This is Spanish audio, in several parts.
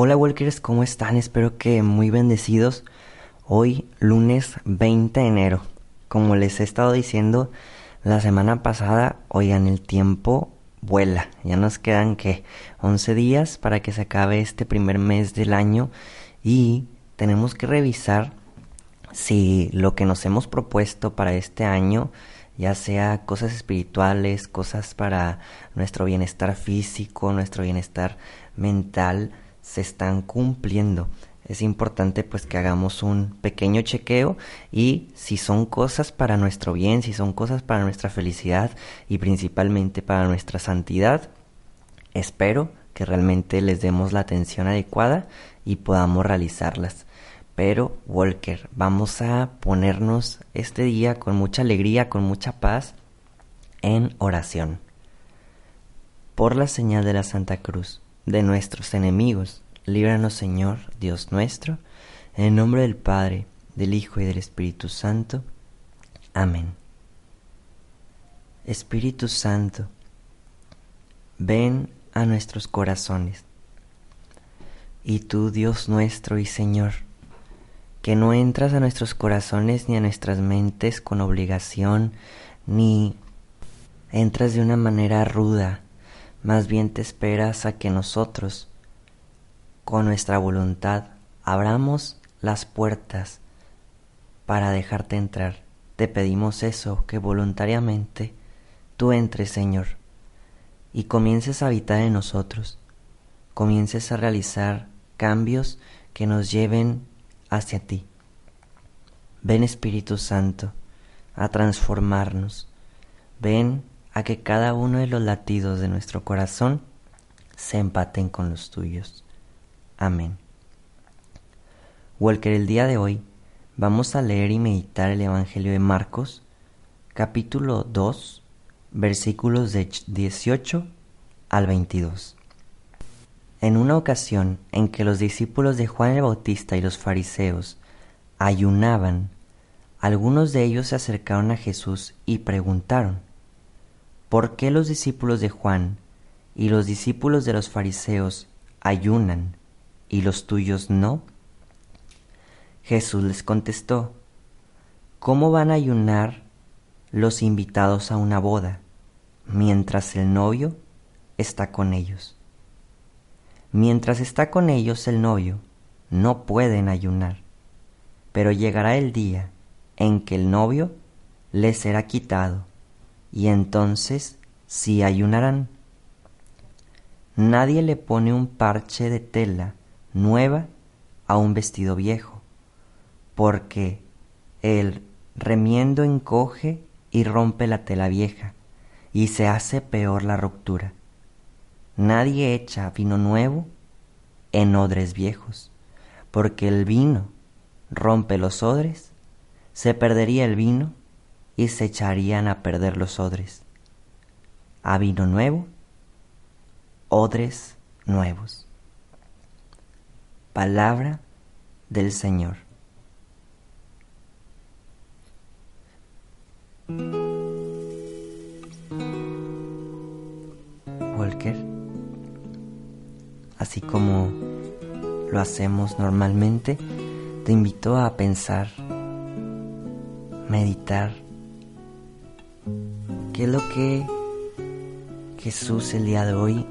Hola Walkers, ¿cómo están? Espero que muy bendecidos. Hoy lunes 20 de enero. Como les he estado diciendo la semana pasada, oigan, el tiempo vuela. Ya nos quedan que 11 días para que se acabe este primer mes del año y tenemos que revisar si lo que nos hemos propuesto para este año, ya sea cosas espirituales, cosas para nuestro bienestar físico, nuestro bienestar mental, se están cumpliendo. Es importante pues que hagamos un pequeño chequeo y si son cosas para nuestro bien, si son cosas para nuestra felicidad y principalmente para nuestra santidad, espero que realmente les demos la atención adecuada y podamos realizarlas. Pero, Walker, vamos a ponernos este día con mucha alegría, con mucha paz, en oración. Por la señal de la Santa Cruz de nuestros enemigos. Líbranos, Señor, Dios nuestro, en el nombre del Padre, del Hijo y del Espíritu Santo. Amén. Espíritu Santo, ven a nuestros corazones. Y tú, Dios nuestro y Señor, que no entras a nuestros corazones ni a nuestras mentes con obligación, ni entras de una manera ruda, más bien te esperas a que nosotros, con nuestra voluntad, abramos las puertas para dejarte entrar. Te pedimos eso, que voluntariamente tú entres, Señor, y comiences a habitar en nosotros, comiences a realizar cambios que nos lleven hacia ti. Ven Espíritu Santo a transformarnos. Ven a que cada uno de los latidos de nuestro corazón se empaten con los tuyos. Amén. Walker, el día de hoy vamos a leer y meditar el Evangelio de Marcos, capítulo 2, versículos de 18 al 22. En una ocasión en que los discípulos de Juan el Bautista y los fariseos ayunaban, algunos de ellos se acercaron a Jesús y preguntaron, ¿Por qué los discípulos de Juan y los discípulos de los fariseos ayunan y los tuyos no? Jesús les contestó, ¿cómo van a ayunar los invitados a una boda mientras el novio está con ellos? Mientras está con ellos el novio, no pueden ayunar, pero llegará el día en que el novio les será quitado y entonces sí ayunarán. Nadie le pone un parche de tela nueva a un vestido viejo, porque el remiendo encoge y rompe la tela vieja, y se hace peor la ruptura. Nadie echa vino nuevo en odres viejos, porque el vino rompe los odres, se perdería el vino y se echarían a perder los odres. A vino nuevo, odres nuevos. Palabra del Señor. Walker, así como lo hacemos normalmente, te invito a pensar, meditar, ¿Qué es lo que Jesús el día de hoy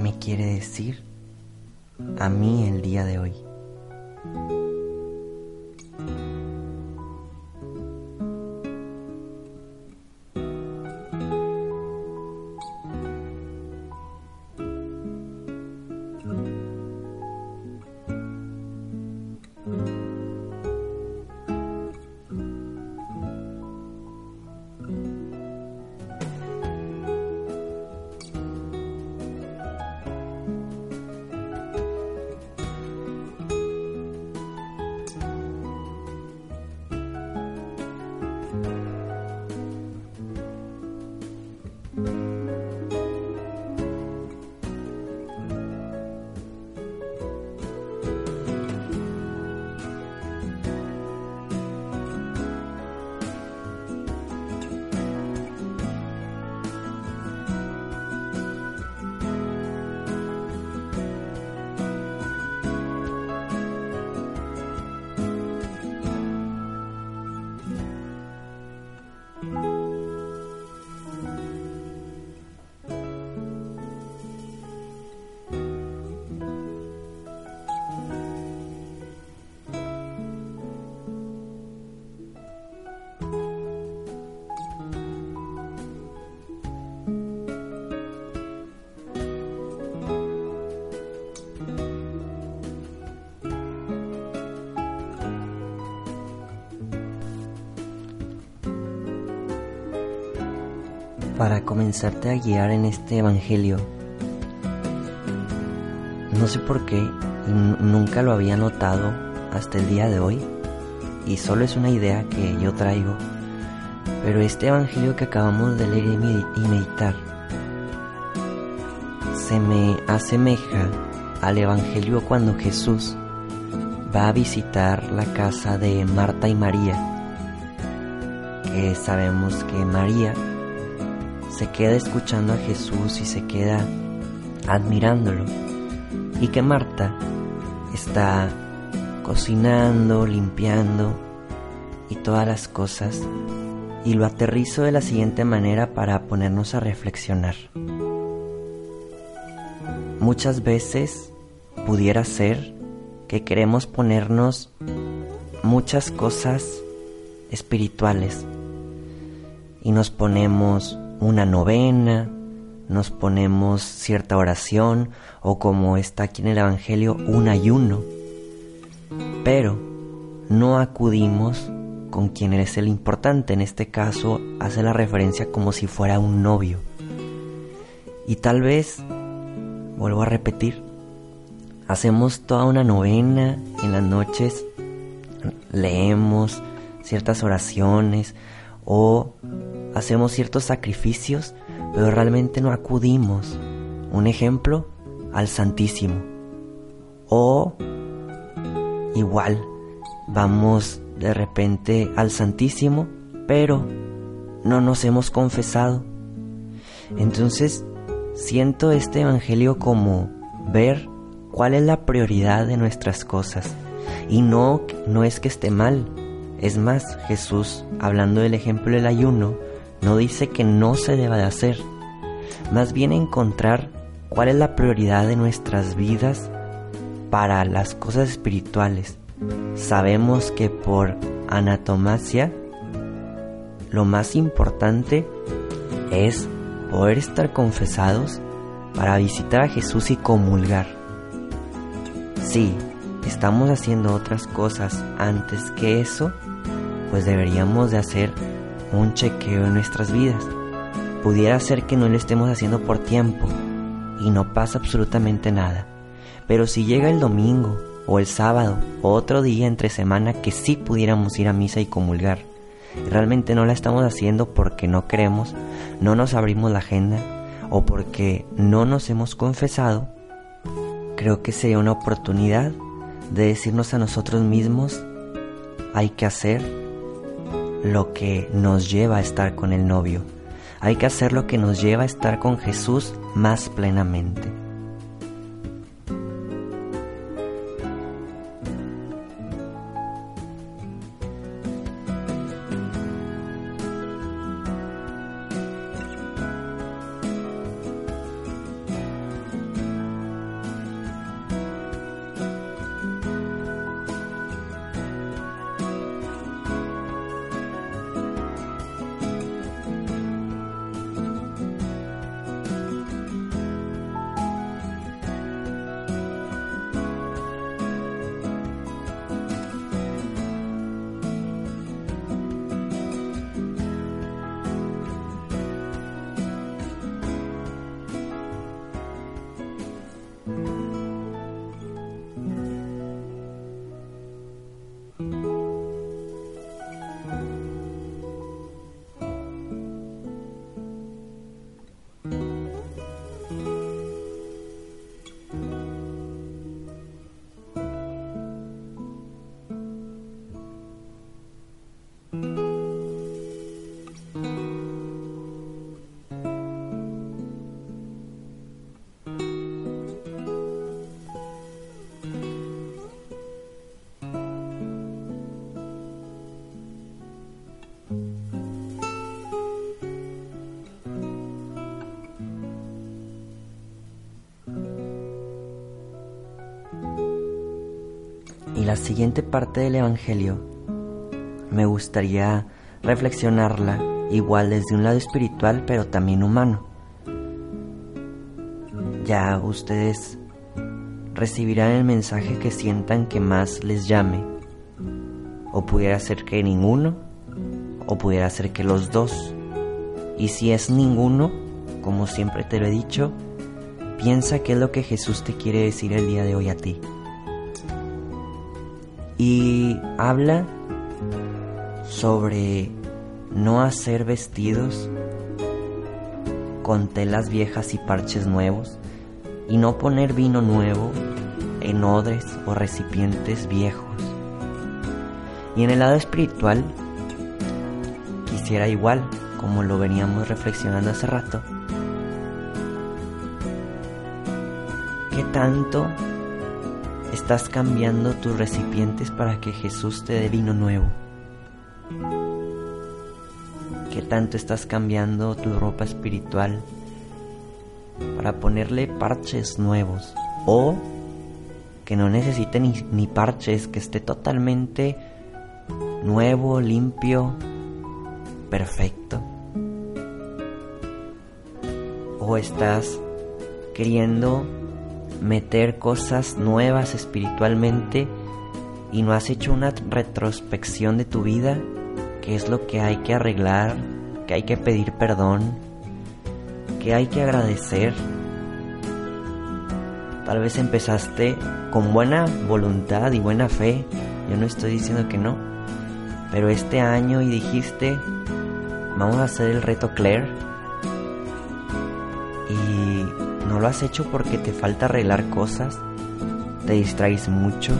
me quiere decir a mí el día de hoy? Para comenzarte a guiar en este Evangelio, no sé por qué, nunca lo había notado hasta el día de hoy, y solo es una idea que yo traigo, pero este Evangelio que acabamos de leer y meditar se me asemeja al Evangelio cuando Jesús va a visitar la casa de Marta y María, que sabemos que María se queda escuchando a Jesús y se queda admirándolo y que Marta está cocinando, limpiando y todas las cosas y lo aterrizo de la siguiente manera para ponernos a reflexionar. Muchas veces pudiera ser que queremos ponernos muchas cosas espirituales y nos ponemos una novena, nos ponemos cierta oración o como está aquí en el Evangelio, un ayuno. Pero no acudimos con quien es el importante. En este caso hace la referencia como si fuera un novio. Y tal vez, vuelvo a repetir, hacemos toda una novena en las noches, leemos ciertas oraciones o hacemos ciertos sacrificios pero realmente no acudimos. Un ejemplo, al Santísimo. O igual, vamos de repente al Santísimo, pero no nos hemos confesado. Entonces, siento este Evangelio como ver cuál es la prioridad de nuestras cosas. Y no, no es que esté mal. Es más, Jesús, hablando del ejemplo del ayuno, no dice que no se deba de hacer, más bien encontrar cuál es la prioridad de nuestras vidas para las cosas espirituales. Sabemos que por anatomasia lo más importante es poder estar confesados para visitar a Jesús y comulgar. Si estamos haciendo otras cosas antes que eso, pues deberíamos de hacer un chequeo en nuestras vidas. Pudiera ser que no lo estemos haciendo por tiempo y no pasa absolutamente nada. Pero si llega el domingo o el sábado o otro día entre semana que sí pudiéramos ir a misa y comulgar, realmente no la estamos haciendo porque no queremos, no nos abrimos la agenda o porque no nos hemos confesado, creo que sería una oportunidad de decirnos a nosotros mismos, hay que hacer lo que nos lleva a estar con el novio. Hay que hacer lo que nos lleva a estar con Jesús más plenamente. La siguiente parte del Evangelio me gustaría reflexionarla igual desde un lado espiritual pero también humano. Ya ustedes recibirán el mensaje que sientan que más les llame. O pudiera ser que ninguno, o pudiera ser que los dos. Y si es ninguno, como siempre te lo he dicho, piensa qué es lo que Jesús te quiere decir el día de hoy a ti. Y habla sobre no hacer vestidos con telas viejas y parches nuevos, y no poner vino nuevo en odres o recipientes viejos. Y en el lado espiritual, quisiera igual, como lo veníamos reflexionando hace rato, ¿qué tanto estás cambiando tus recipientes para que Jesús te dé vino nuevo? ¿Qué tanto estás cambiando tu ropa espiritual para ponerle parches nuevos? O que no necesite ni, ni parches, que esté totalmente nuevo, limpio, perfecto. O estás queriendo meter cosas nuevas espiritualmente y no has hecho una retrospección de tu vida qué es lo que hay que arreglar, que hay que pedir perdón, que hay que agradecer. Tal vez empezaste con buena voluntad y buena fe, yo no estoy diciendo que no, pero este año y dijiste, vamos a hacer el reto Claire no lo has hecho porque te falta arreglar cosas, te distraes mucho,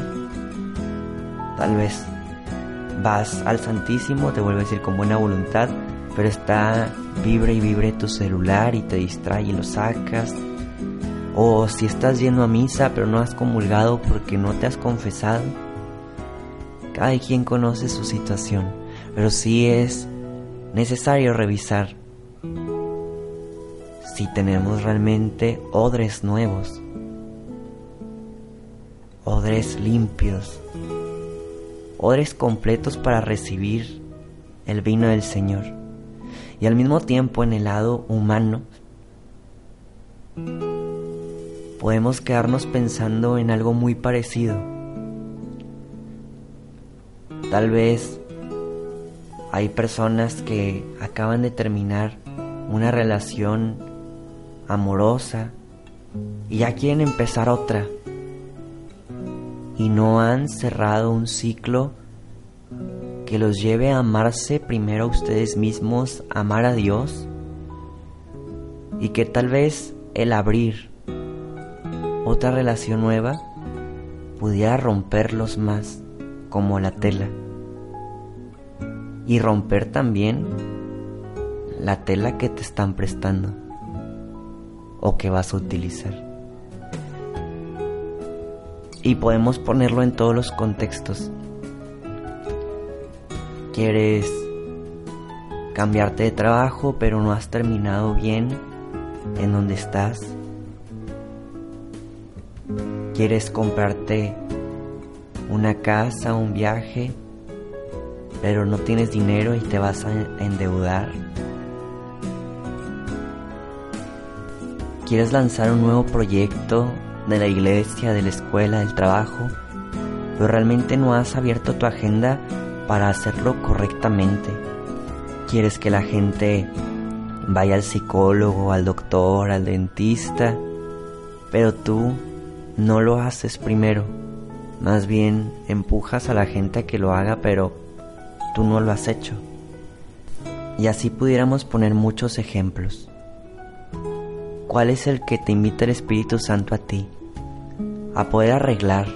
tal vez vas al Santísimo, te vuelve a decir con buena voluntad, pero está vibre y vibre tu celular y te distrae y lo sacas. O si estás yendo a misa pero no has comulgado porque no te has confesado. Cada quien conoce su situación, pero sí es necesario revisar si tenemos realmente odres nuevos, odres limpios, odres completos para recibir el vino del Señor. Y al mismo tiempo en el lado humano podemos quedarnos pensando en algo muy parecido. Tal vez hay personas que acaban de terminar una relación amorosa y ya quieren empezar otra. Y no han cerrado un ciclo que los lleve a amarse primero a ustedes mismos, amar a Dios y que tal vez el abrir otra relación nueva pudiera romperlos más como la tela. Y romper también la tela que te están prestando o que vas a utilizar y podemos ponerlo en todos los contextos. Quieres cambiarte de trabajo pero no has terminado bien en donde estás. Quieres comprarte una casa, un viaje, pero no tienes dinero y te vas a endeudar. Quieres lanzar un nuevo proyecto de la iglesia, de la escuela, del trabajo, pero realmente no has abierto tu agenda para hacerlo correctamente. Quieres que la gente vaya al psicólogo, al doctor, al dentista, pero tú no lo haces primero. Más bien empujas a la gente a que lo haga, pero tú no lo has hecho. Y así pudiéramos poner muchos ejemplos. ¿Cuál es el que te invita el Espíritu Santo a ti? A poder arreglar,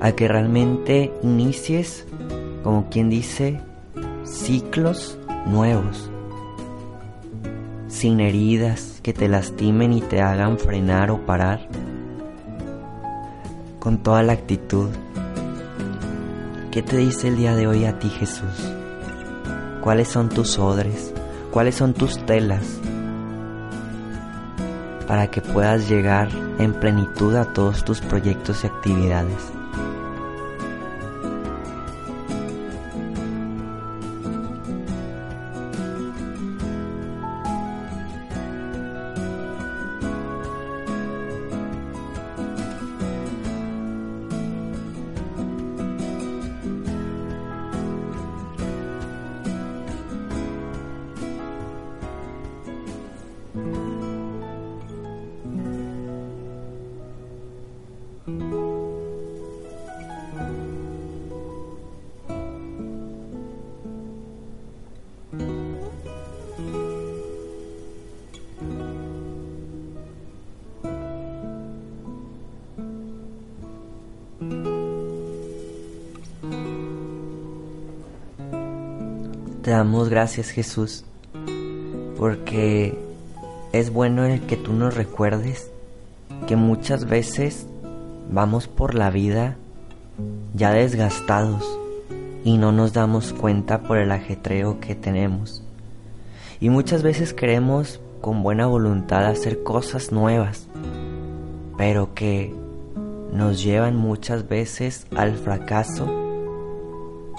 a que realmente inicies, como quien dice, ciclos nuevos, sin heridas que te lastimen y te hagan frenar o parar, con toda la actitud. ¿Qué te dice el día de hoy a ti Jesús? ¿Cuáles son tus odres? ¿Cuáles son tus telas? Para que puedas llegar en plenitud a todos tus proyectos y actividades. Te damos gracias Jesús porque es bueno el que tú nos recuerdes que muchas veces vamos por la vida ya desgastados y no nos damos cuenta por el ajetreo que tenemos. Y muchas veces queremos con buena voluntad hacer cosas nuevas, pero que nos llevan muchas veces al fracaso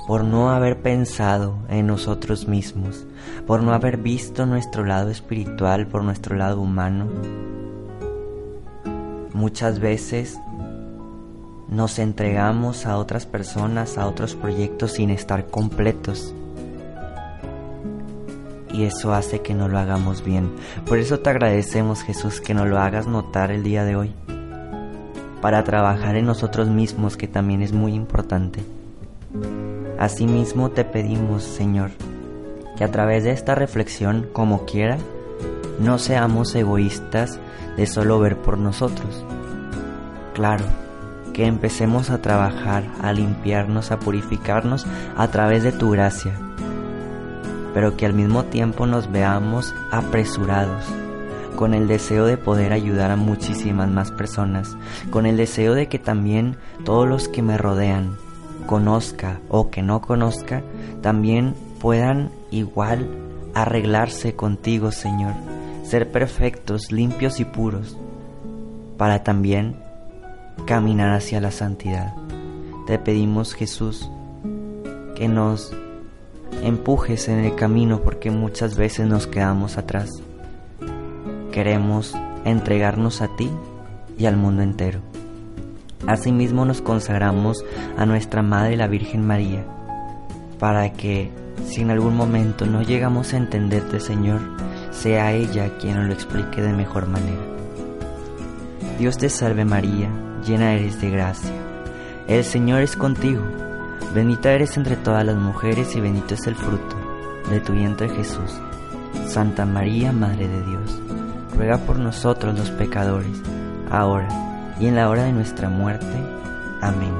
por no haber pensado en nosotros mismos, por no haber visto nuestro lado espiritual, por nuestro lado humano. Muchas veces nos entregamos a otras personas, a otros proyectos sin estar completos. Y eso hace que no lo hagamos bien. Por eso te agradecemos Jesús que nos lo hagas notar el día de hoy. Para trabajar en nosotros mismos, que también es muy importante. Asimismo te pedimos, Señor, que a través de esta reflexión, como quiera, no seamos egoístas de solo ver por nosotros. Claro, que empecemos a trabajar, a limpiarnos, a purificarnos a través de tu gracia, pero que al mismo tiempo nos veamos apresurados, con el deseo de poder ayudar a muchísimas más personas, con el deseo de que también todos los que me rodean, conozca o que no conozca, también puedan igual arreglarse contigo, Señor, ser perfectos, limpios y puros, para también caminar hacia la santidad. Te pedimos, Jesús, que nos empujes en el camino porque muchas veces nos quedamos atrás. Queremos entregarnos a ti y al mundo entero. Asimismo nos consagramos a nuestra Madre la Virgen María, para que si en algún momento no llegamos a entenderte, Señor, sea ella quien nos lo explique de mejor manera. Dios te salve María, llena eres de gracia. El Señor es contigo, bendita eres entre todas las mujeres y bendito es el fruto de tu vientre Jesús. Santa María, Madre de Dios, ruega por nosotros los pecadores, ahora y en la hora de nuestra muerte. Amén.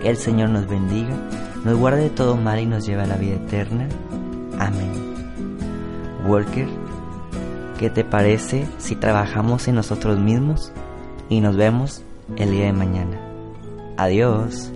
Que el Señor nos bendiga, nos guarde de todo mal y nos lleve a la vida eterna. Amén. Walker, ¿qué te parece si trabajamos en nosotros mismos? Y nos vemos el día de mañana. Adiós.